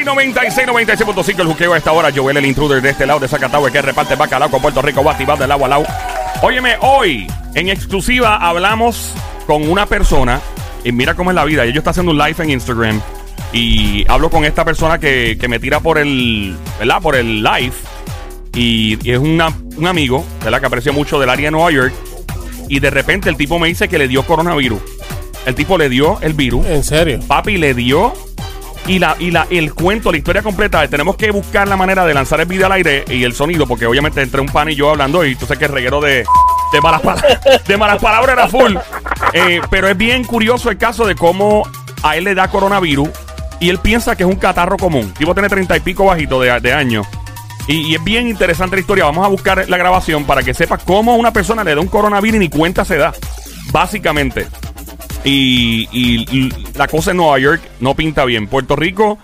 Y 96, 96.5 el juqueo a esta hora. Joel, el intruder de este lado de Zacatau, que reparte bacalao con Puerto Rico, va activado del agua al. Óyeme, hoy en exclusiva hablamos con una persona. Y mira cómo es la vida. Yo está haciendo un live en Instagram. Y hablo con esta persona que, que me tira por el, ¿verdad? Por el live. Y, y es una- un amigo, ¿verdad? Que aprecio mucho del área de Nueva York. Y de repente el tipo me dice que le dio coronavirus. El tipo le dio el virus. ¿En serio? Papi le dio y la y la el cuento, la historia completa, tenemos que buscar la manera de lanzar el video al aire y el sonido, porque obviamente entre un pan y yo hablando, y tú sabes que el reguero de, de malas palabras de malas palabras era full. Eh, pero es bien curioso el caso de cómo a él le da coronavirus y él piensa que es un catarro común. El tipo tiene treinta y pico bajito de, de años. Y, es bien interesante la historia. Vamos a buscar la grabación para que sepas cómo una persona le da un coronavirus y ni cuenta se da. Básicamente. Y la cosa en Nueva York no pinta bien. Puerto Rico,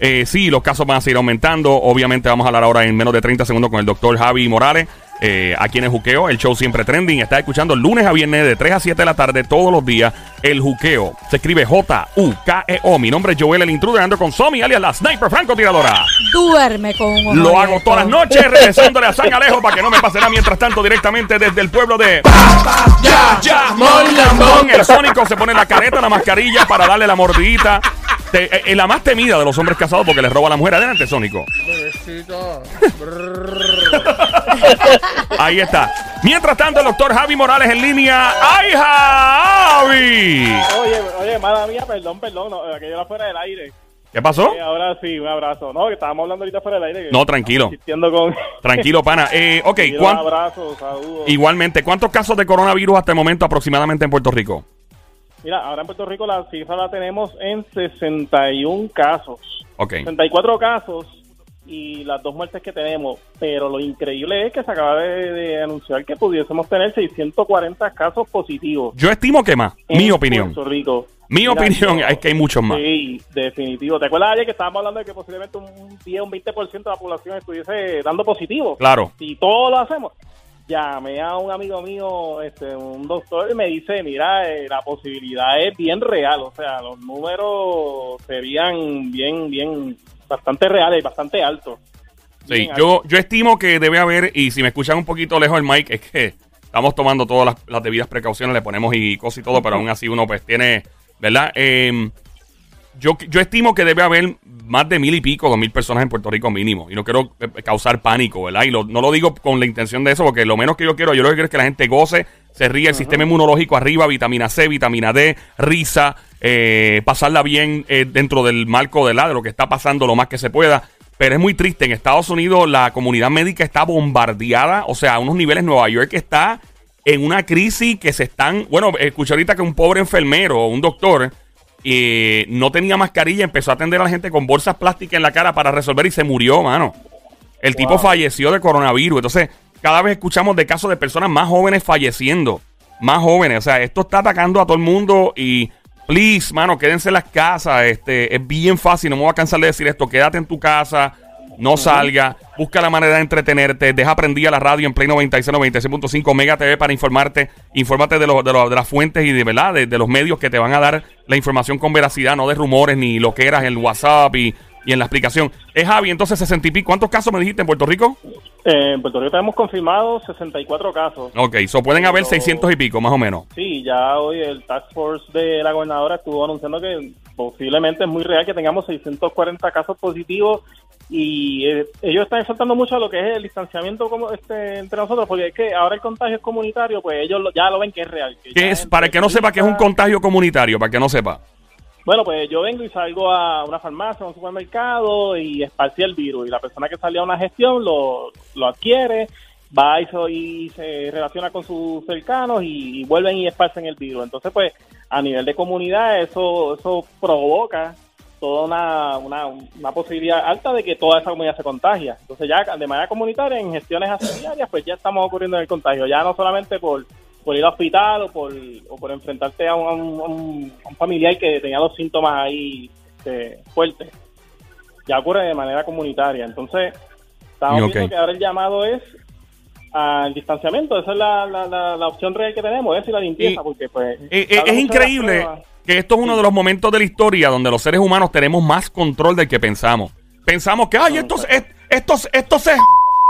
eh, sí, los casos van a seguir aumentando. Obviamente vamos a hablar ahora en menos de 30 segundos con el doctor Javi Morales. Eh, aquí en el Juqueo, el show siempre trending. Está escuchando lunes a viernes de 3 a 7 de la tarde todos los días. El Juqueo. Se escribe J-U-K-E-O. E Mi nombre es Joel el Intruder. Ando con Somi, alias la Sniper Francotiradora. Duerme con un Lo hago todas las noches, regresándole a San Alejo para que no me pase nada. Mientras tanto, directamente desde el pueblo de Ya, ya, Mon. El Sónico se pone la careta, la mascarilla para darle la mordidita. Te- eh, eh, la más temida de los hombres casados porque le roba a la mujer. Adelante, Sónico. Ahí está. Mientras tanto, el doctor Javi Morales en línea. ¡Ay, Javi! Oye, oye, mala mía, perdón, perdón, no, aquello era fuera del aire. ¿Qué pasó? Eh, ahora sí, un abrazo. No, que estábamos hablando ahorita fuera del aire. que No, tranquilo. con... Tranquilo, pana. Eh, ok, un ¿cuán- abrazo, saludos. igualmente, ¿cuántos casos de coronavirus hasta el momento aproximadamente en Puerto Rico? Mira, ahora en Puerto Rico la cifra la tenemos en 61 casos. Ok. 64 casos y las dos muertes que tenemos. Pero lo increíble es que se acaba de, de anunciar que pudiésemos tener 640 casos positivos. Yo estimo que más. en Mi opinión. Puerto Rico. Mi Mira, opinión es que hay muchos más. Sí, definitivo. ¿Te acuerdas ayer que estábamos hablando de que posiblemente un 10 o un 20% de la población estuviese dando positivo? Claro. Si todo lo hacemos. Llamé a un amigo mío, este, un doctor, y me dice, mira, eh, la posibilidad es bien real. O sea, los números serían bien, bien, bastante reales, bastante altos. Sí, Bien yo, yo estimo que debe haber, y si me escuchan un poquito lejos el mic, es que estamos tomando todas las, las debidas precauciones, le ponemos y cosas y todo, pero aún así uno pues tiene, ¿verdad? Eh, yo, yo estimo que debe haber más de mil y pico, dos mil personas en Puerto Rico mínimo. Y no quiero eh, causar pánico, ¿verdad? Y lo- no lo digo con la intención de eso, porque lo menos que yo quiero, yo lo que quiero es que la gente goce, se ríe, el sistema inmunológico arriba, vitamina C, vitamina D, risa, eh, pasarla bien eh, dentro del marco de, la, de lo que está pasando lo más que se pueda. Pero es muy triste. En Estados Unidos la comunidad médica está bombardeada. O sea, a unos niveles Nueva York está en una crisis que se están... Bueno, escuché ahorita que un pobre enfermero, un doctor, eh, no tenía mascarilla, empezó a atender a la gente con bolsas plásticas en la cara para resolver y se murió, mano. El tipo falleció de coronavirus. Entonces, cada vez escuchamos de casos de personas más jóvenes falleciendo. Más jóvenes. O sea, esto está atacando a todo el mundo y... Please, mano, quédense en las casas. Este, es bien fácil, no me voy a cansar de decir esto. Quédate en tu casa, no salga, busca la manera de entretenerte, deja prendida la radio en Play 96, 96.5 Mega TV para informarte, infórmate de, los- de, de las fuentes y de verdad, de, de los medios que te van a dar la información con veracidad, no de rumores ni lo que eras en WhatsApp y, y en la explicación. Es Javi, entonces 60 y pico. ¿Cuántos casos me dijiste en Puerto Rico? Eh, en Puerto Rico tenemos confirmados 64 casos. Ok, so pueden haber Pero- 600 y pico, más o menos. Sí, ya hoy el Task Force de la gobernadora estuvo anunciando que posiblemente es muy real que tengamos 640 casos positivos y eh, ellos están exaltando mucho a lo que es el distanciamiento como este entre nosotros porque es que ahora el contagio es comunitario, pues ellos lo- ya lo ven que es real. que ¿Qué es? Para el que no sepa que es un contagio comunitario, para que no sepa. Bueno, pues yo vengo y salgo a una farmacia, a un supermercado y esparcí el virus. Y la persona que salió a una gestión lo, lo adquiere, va y se, se relaciona con sus cercanos y, vuelven y esparcen el virus. Entonces, pues, a nivel de comunidad, eso, eso provoca toda una, una, una posibilidad alta de que toda esa comunidad se contagia. Entonces, ya de manera comunitaria, en gestiones así diarias, pues ya estamos ocurriendo en el contagio. Ya no solamente por por ir al hospital o por, o por enfrentarte a un, a un- a un- a un familiar que tenía los síntomas ahí este, fuertes. Ya ocurre de manera comunitaria. Entonces, estamos Ok. viendo que ahora el llamado es al distanciamiento. Esa es la, la, la, la opción real que tenemos, esa y la limpieza, Y- porque pues... Eh, habla es increíble que esto es uno de los momentos de la historia donde los seres humanos tenemos más control del que pensamos. Pensamos que, ay, esto, es- esto, esto se...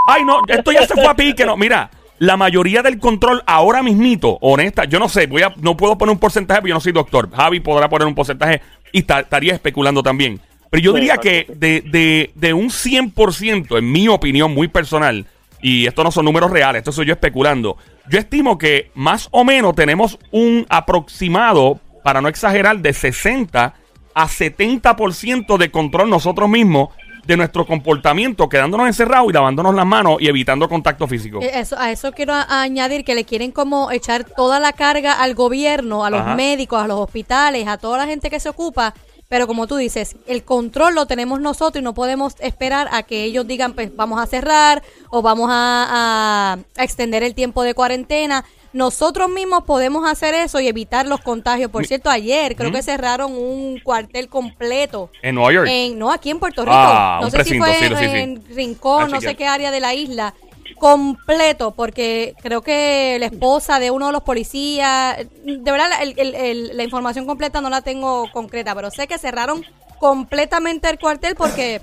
Ay, no, esto ya se fue a pique. No, mira, la mayoría del control ahora mismito, honesta, yo no sé, voy a, no puedo poner un porcentaje porque yo no soy doctor. Javi podrá poner un porcentaje y ta- estaría especulando también. Pero yo diría que de, de, de un 100%, en mi opinión muy personal, y esto no son números reales, esto soy yo especulando, yo estimo que más o menos tenemos un aproximado, para no exagerar, de 60 a 70% de control nosotros mismos de nuestro comportamiento, quedándonos encerrados y lavándonos las manos y evitando contacto físico. Eh, Eso, a eso quiero a- añadir que le quieren como echar toda la carga al gobierno, a los Ajá. médicos, a los hospitales, a toda la gente que se ocupa. Pero como tú dices, el control lo tenemos nosotros y no podemos esperar a que ellos digan, pues vamos a cerrar o vamos a, a- a extender el tiempo de cuarentena. Nosotros mismos podemos hacer eso y evitar los contagios. Por cierto, ayer creo que cerraron un cuartel completo. En Nueva York. En, no, aquí en Puerto Rico. Ah, no sé si fue sí, sí, sí. en Rincón, Ah, no sé qué área de la isla. Completo, porque creo que la esposa de uno de los policías, de verdad la, el- el- el- la información completa no la tengo concreta, pero sé que cerraron completamente el cuartel porque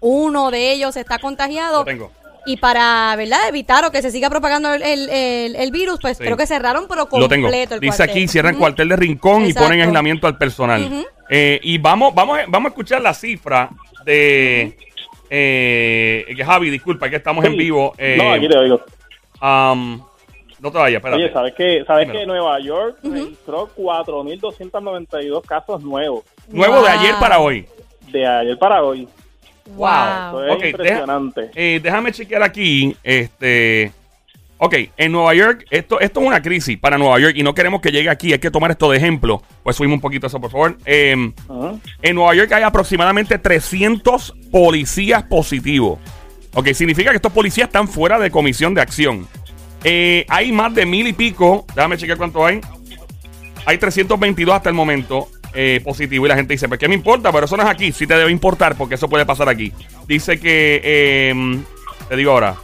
uno de ellos está contagiado. Lo tengo. Y para, ¿verdad? Evitar o que se siga propagando el, el- el- virus, pues Sí. creo que cerraron, pero Lo tengo. completo el Dice cuartel. aquí, cierran cuartel de rincón y ponen aislamiento al personal. Eh, y vamos, vamos, a- vamos a escuchar la cifra de eh, Javi, disculpa, que estamos en vivo. eh, no, aquí te oigo. am, no te vayas, espérate. Oye, ¿sabes que ¿Sabes que Nueva York registró 4.292 casos nuevos Nuevo de ayer para hoy. de ayer para hoy? Wow. Eso es Ok, deja- impresionante. Eh, déjame chequear aquí. Este. Ok, en Nueva York, esto, esto es una crisis para Nueva York y no queremos que llegue aquí. Hay que tomar esto de ejemplo. Pues subimos un poquito eso, por favor. Em. En Nueva York hay aproximadamente 300 policías positivos. Ok, significa que estos policías están fuera de comisión de acción. Eh, hay más de mil y pico. Déjame chequear cuánto hay. Hay 322 hasta el momento eh, positivos. Y la gente dice, pues qué me importa, pero eso no es aquí. Sí te debe importar porque eso puede pasar aquí. Dice que, eh, te digo ahora,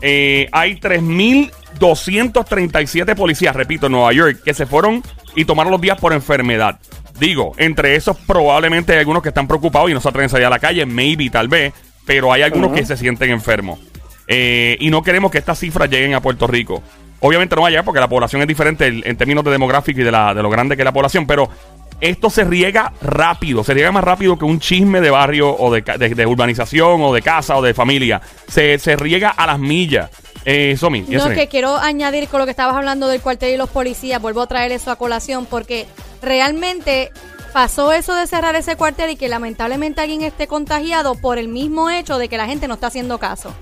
eh, hay 3.237 policías, repito, en Nueva York, que se fueron y tomaron los días por enfermedad. Digo, entre esos probablemente hay algunos que están preocupados y no se atreven a salir a la calle, maybe, tal vez, pero hay algunos que se sienten enfermos. Eh, y no queremos que estas cifras lleguen a Puerto Rico. Obviamente no va a llegar porque la población es diferente en, en términos de demográfico y de, la, de lo grande que es la población, pero esto se riega rápido, se riega más rápido que un chisme de barrio o de, de- de urbanización o de casa o de familia. Se, se riega a las millas. Eh, Somi, No, que quiero añadir con lo que estabas hablando del cuartel y los policías, vuelvo a traer eso a colación porque realmente pasó eso de cerrar ese cuartel y que lamentablemente alguien esté contagiado por el mismo hecho de que la gente no está haciendo caso.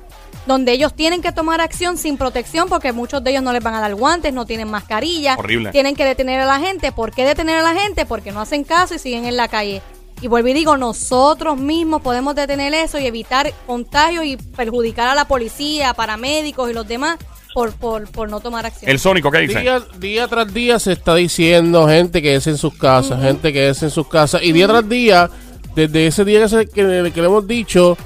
Donde ellos tienen que tomar acción sin protección porque muchos de ellos no les van a dar guantes, no tienen mascarilla, Horrible. tienen que detener a la gente. ¿Por qué detener a la gente? Porque no hacen caso y siguen en la calle. Y vuelvo y digo, nosotros mismos podemos detener eso y evitar contagios y perjudicar a la policía, paramédicos y los demás por, por, por no tomar acción. El Sónico, ¿qué dice? Día, día tras día se está diciendo gente que es en sus casas, gente que es en sus casas. Y día tras día, desde ese día que, se- que, que le hemos dicho,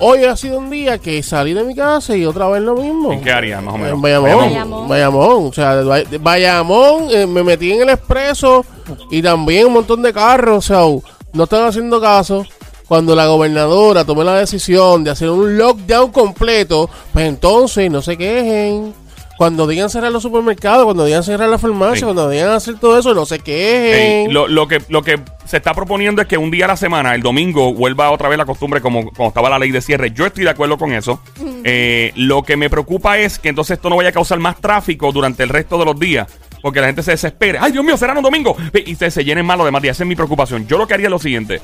hoy ha sido un día que salí de mi casa y otra vez lo mismo. ¿En qué área, más o menos? En Bayamón. Bayamón. O sea, de Bay- de Bayamón, eh, me metí en el expreso y también un montón de carros. O sea, no están haciendo caso. Cuando la gobernadora tomó la decisión de hacer un lockdown completo, pues entonces no se quejen. Cuando digan cerrar los supermercados, cuando digan cerrar la farmacia, Sí. cuando digan hacer todo eso, no se quejen. lo, lo que, lo que se está proponiendo es que un día a la semana, el domingo, vuelva otra vez la costumbre como, como estaba la ley de cierre. Yo estoy de acuerdo con eso. Eh, lo que me preocupa es que entonces esto no vaya a causar más tráfico durante el resto de los días. Porque la gente se desespere. ¡Ay, Dios mío, será un domingo! Y se, se llenen más los demás días. Esa es mi preocupación. Yo lo que haría es lo siguiente.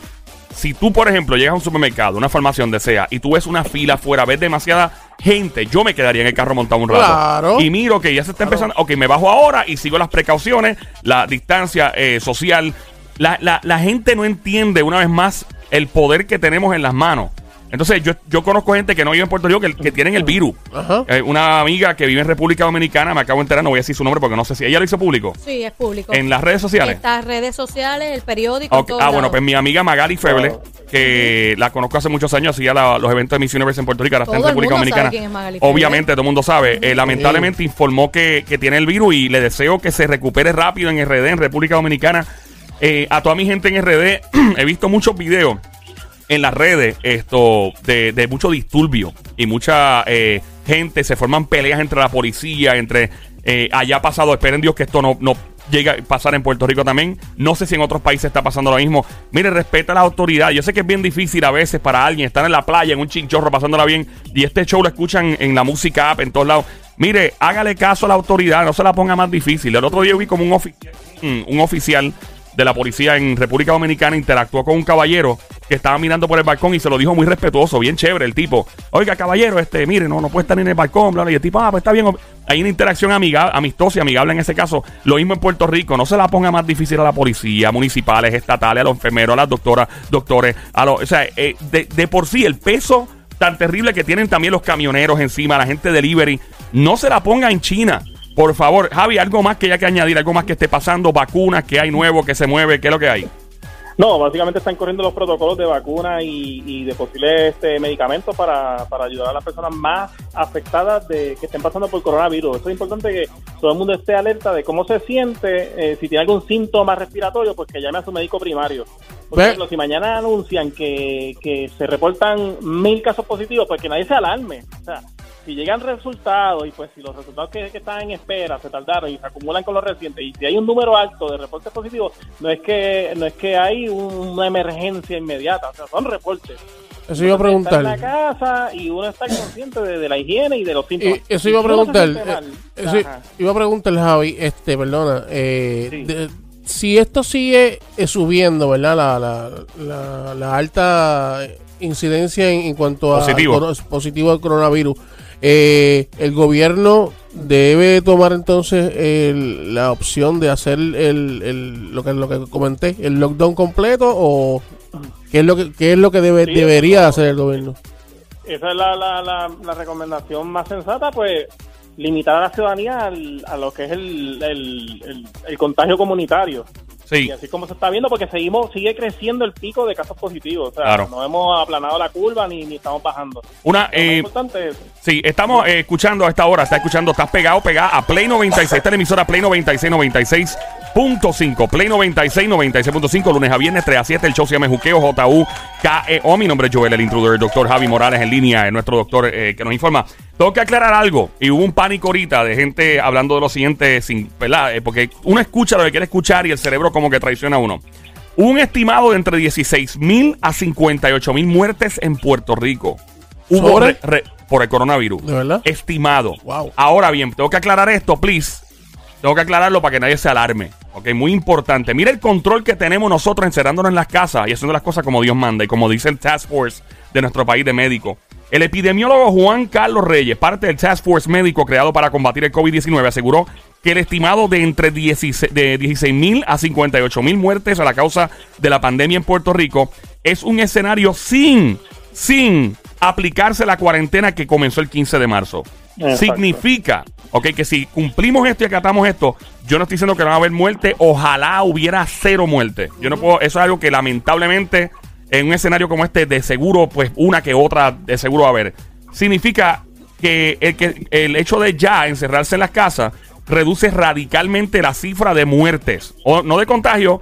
Si tú, por ejemplo, llegas a un supermercado, una farmacia, donde sea, y tú ves una fila afuera, ves demasiada gente, yo me quedaría en el carro montado un rato. Claro. Y miro que ya se está empezando. Ok, me bajo ahora y sigo las precauciones, la distancia eh, social. La, la- la gente no entiende, una vez más, el poder que tenemos en las manos. Entonces, yo, yo conozco gente que no vive en Puerto Rico que, que tienen el virus. Ajá. Eh, una amiga que vive en República Dominicana, me acabo de enterar, no voy a decir su nombre porque no sé si ella lo hizo público. Sí, es público. En las redes sociales. Estas redes sociales, el periódico. En Ah, bueno, pues mi amiga Magali Feble, que la conozco hace muchos años, hacía la- los eventos de Miss Universe en Puerto Rico, ahora está en República Dominicana. quién es Magali Feble. Obviamente, todo el mundo sabe. Eh, lamentablemente informó que, que tiene el virus y le deseo que se recupere rápido en RD, en República Dominicana. Eh, a toda mi gente en RD, he visto muchos videos en las redes esto de, mucho disturbio y mucha eh, gente, se forman peleas entre la policía, entre eh, allá pasado, esperen Dios que esto no, no llegue a pasar en Puerto Rico también. No sé si en otros países está pasando lo mismo. Mire, respeta a la autoridad. Yo sé que es bien difícil a veces para alguien estar en la playa, en un chinchorro, pasándola bien, y este show lo escuchan en la música app, en todos lados. Mire, hágale caso a la autoridad, no se la ponga más difícil. El otro día vi como un, ofi- un oficial de la policía en República Dominicana interactuó con un caballero que estaba mirando por el balcón y se lo dijo muy respetuoso, bien chévere el tipo. Oiga, caballero, este, mire, no, no puede estar en el balcón, bla, bla. Y el tipo, ah, pues está bien. Hay una interacción amiga, amistosa y amigable en ese caso. Lo mismo en Puerto Rico. No se la ponga más difícil a la policía, municipales, estatales, a los enfermeros, a las doctoras, doctores, a los, o sea, eh, de, de por sí el peso tan terrible que tienen también los camioneros encima, la gente delivery, no se la ponga en China. Por favor, Javi, algo más que haya que añadir, algo más que esté pasando, vacunas, que hay nuevo, que se mueve, ¿qué es lo que hay? No, básicamente están corriendo los protocolos de vacuna y, y de posibles este, medicamentos para, para ayudar a las personas más afectadas de que estén pasando por coronavirus. Eso es importante que todo el mundo esté alerta de cómo se siente, eh, si tiene algún síntoma respiratorio, pues que llame a su médico primario. Por Ve- ejemplo, si mañana anuncian que, que se reportan mil casos positivos, pues que nadie se alarme. O sea, si llegan resultados y pues si los resultados que, que están en espera se tardaron y se acumulan con los recientes y si hay un número alto de reportes positivos, no es que no es que hay un- una emergencia inmediata, o sea, son reportes. Eso iba a Estar en la preguntar. casa y uno está consciente de, de la higiene y de los síntomas. Y eso iba a preguntar. mal, eh, eso iba a preguntar, Javi, este, perdona. eh, Sí. de- si esto sigue eh, subiendo, ¿verdad? La, la, la, la alta incidencia en, en cuanto a Positivo. coro- positivo al coronavirus, eh, el gobierno debe tomar entonces el- la opción de hacer el, el- lo que lo que comenté, el lockdown completo o qué es lo que qué es lo que debe, Sí, debería hacer el gobierno. Esa es la, la, la, la recomendación más sensata, pues limitar a la ciudadanía al- a lo que es el- el contagio comunitario. Sí, Y así como se está viendo, porque seguimos sigue creciendo el pico de casos positivos. O sea, Claro. no hemos aplanado la curva ni, ni estamos bajando. una, eh, importante es sí, estamos eh, escuchando a esta hora, está escuchando, estás pegado, pegada a Play 96, esta es la emisora Play 96, 96.5, Play 96, 96.5, lunes a viernes, 3 a 7, el show se llama Juqueo, J-U, K-E-O, mi nombre es Joel, el intruder, el doctor Javi Morales en línea, es nuestro doctor eh, que nos informa. Tengo que aclarar algo, y hubo un pánico ahorita de gente hablando de lo siguiente, sin, ¿verdad? Eh, porque uno escucha lo que quiere escuchar y el cerebro como que traiciona a uno. Hubo un estimado de entre 16 mil a 58 mil muertes en Puerto Rico. Hubo ¿Sobre? re- re- por el coronavirus. ¿De verdad? Estimado. Wow. Ahora bien, tengo que aclarar esto, please. Tengo que aclararlo para que nadie se alarme. Ok, muy importante. Mira el control que tenemos nosotros encerrándonos en las casas y haciendo las cosas como Dios manda y como dice el Task Force de nuestro país de médicos. El epidemiólogo Juan Carlos Reyes, parte del Task Force médico creado para combatir el COVID-19, aseguró que el estimado de entre 16 de 16 mil a 58 mil muertes a la causa de la pandemia en Puerto Rico es un escenario sin, sin aplicarse la cuarentena que comenzó el 15 de marzo. Exacto. Significa, ok, que si cumplimos esto y acatamos esto, yo no estoy diciendo que no va a haber muerte, ojalá hubiera cero muerte. Yo no puedo, eso es algo que lamentablemente en un escenario como este, de seguro, pues una que otra, de seguro va a haber. Significa que el, que el hecho de ya encerrarse en las casas reduce radicalmente la cifra de muertes, o no de contagio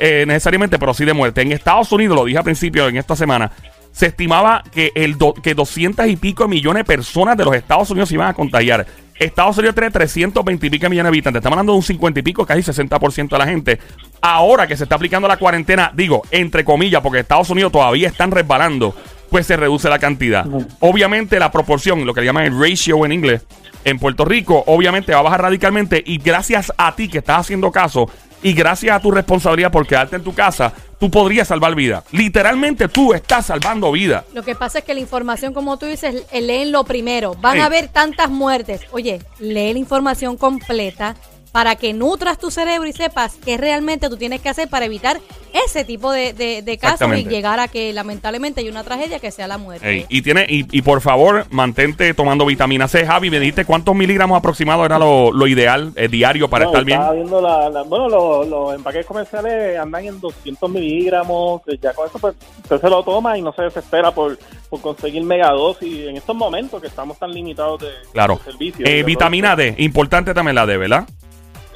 eh, necesariamente, pero sí de muerte. En Estados Unidos, lo dije al principio en esta semana, se estimaba que el que 200 y pico millones de personas de los Estados Unidos se iban a contagiar. Estados Unidos tiene 320 y pico millones de habitantes. Estamos hablando de un 50 y pico, casi 60% de la gente. Ahora que se está aplicando la cuarentena, digo, entre comillas, porque Estados Unidos todavía están resbalando, pues se reduce la cantidad. Obviamente la proporción, lo que le llaman el ratio en inglés, en Puerto Rico, obviamente va a bajar radicalmente y gracias a ti que estás haciendo caso y gracias a tu responsabilidad por quedarte en tu casa, tú podrías salvar vida. Literalmente tú estás salvando vida. Lo que pasa es que la información, como tú dices, eh, leen lo primero. Van a haber tantas muertes. Oye, lee la información completa para que nutras tu cerebro y sepas qué realmente tú tienes que hacer para evitar ese tipo de, de- de casos y llegar a que lamentablemente hay una tragedia que sea la muerte. Ey, y tiene y, y por favor, mantente tomando vitamina C. Javi, me dijiste cuántos miligramos aproximados era lo, lo ideal eh, diario para No, estar bien. viendo la, la- bueno, los, los empaques comerciales andan en 200 miligramos, que ya con eso pues usted se lo toma y no se desespera por, por conseguir megadosis en estos momentos que estamos tan limitados de, Claro. de servicios. Eh, vitamina D, importante también la D, ¿verdad?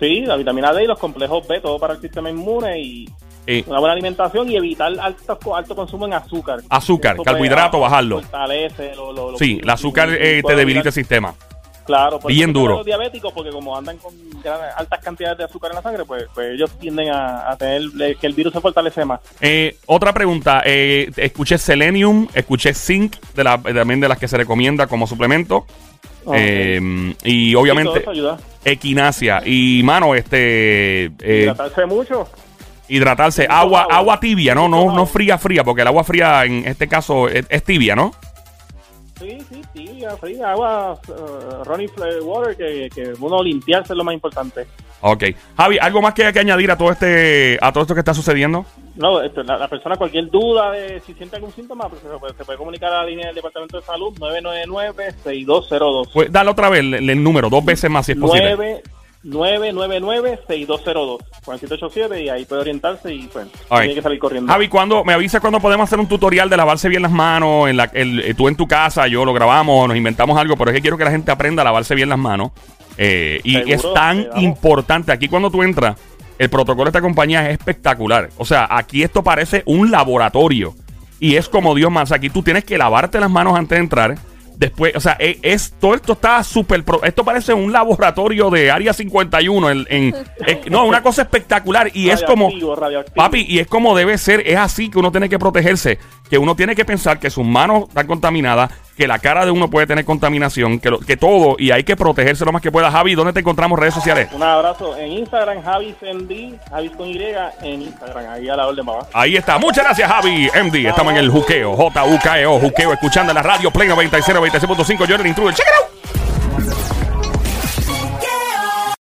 Sí, la vitamina D y los complejos B, todo para el sistema inmune y Eh, una buena alimentación y evitar alto, alto consumo en azúcar. Azúcar, Eso, carbohidrato, bajarlo. Fortalece lo- lo- lo- sí, el azúcar eh, te debilita el sistema. Claro, por Bien duro. Los diabéticos, porque como andan con gran- altas cantidades de azúcar en la sangre, pues, pues ellos tienden a, a tener eh, que el virus se fortalece más. Eh, otra pregunta, eh, escuché selenium, escuché zinc, de la, también de las que se recomienda como suplemento. Ok. Eh, y Sí, obviamente ayuda. equinacia. Y mano, este eh, Hidratarse mucho. hidratarse, agua, agua. agua tibia, no, no, no fría, fría, porque el agua fría en este caso es, es tibia, ¿no? Sí, sí, sí, fría, agua, uh, running water, que, que uno limpiarse es lo más importante. Ok. Javi, ¿algo más que hay que añadir a todo este, a todo esto que está sucediendo? No, esto, la, la persona, cualquier duda de si siente algún síntoma, pues, se, puede, se puede comunicar a la línea del Departamento de Salud 999-6202. Pues dale otra vez el, el número, dos veces más si es posible. 999-6202. 4787 y ahí puede orientarse y pues right. tiene que salir corriendo. Javi, cuando me avisa cuando podemos hacer un tutorial de lavarse bien las manos, en la, el- eh, tú en tu casa, yo lo grabamos, nos inventamos algo, pero es que quiero que la gente aprenda a lavarse bien las manos. Eh, y Seguro, es tan damos. importante. Aquí cuando tú entras, el protocolo de esta compañía es espectacular. O sea, aquí esto parece un laboratorio. Y es como Dios más. Aquí tú tienes que lavarte las manos antes de entrar. Después, o sea, es, es- todo esto está súper. Esto parece un laboratorio de Área 51. En, en- es- no, una cosa espectacular. Y es como. Papi, y es como debe ser, es así que uno tiene que protegerse, que uno tiene que pensar que sus manos están contaminadas, que la cara de uno puede tener contaminación, que, lo- que todo, y hay que protegerse lo más que pueda. Javi, ¿dónde te encontramos redes sociales? Un abrazo en Instagram, Javis MD, Javis con Y en Instagram, ahí a la orden, mamá. Ahí está. Muchas gracias, Javi MD. Estamos en el juqueo, J-U-K-E-O, juqueo, escuchando la radio Play 96, 96.5. Yo era el intruder. Check it out.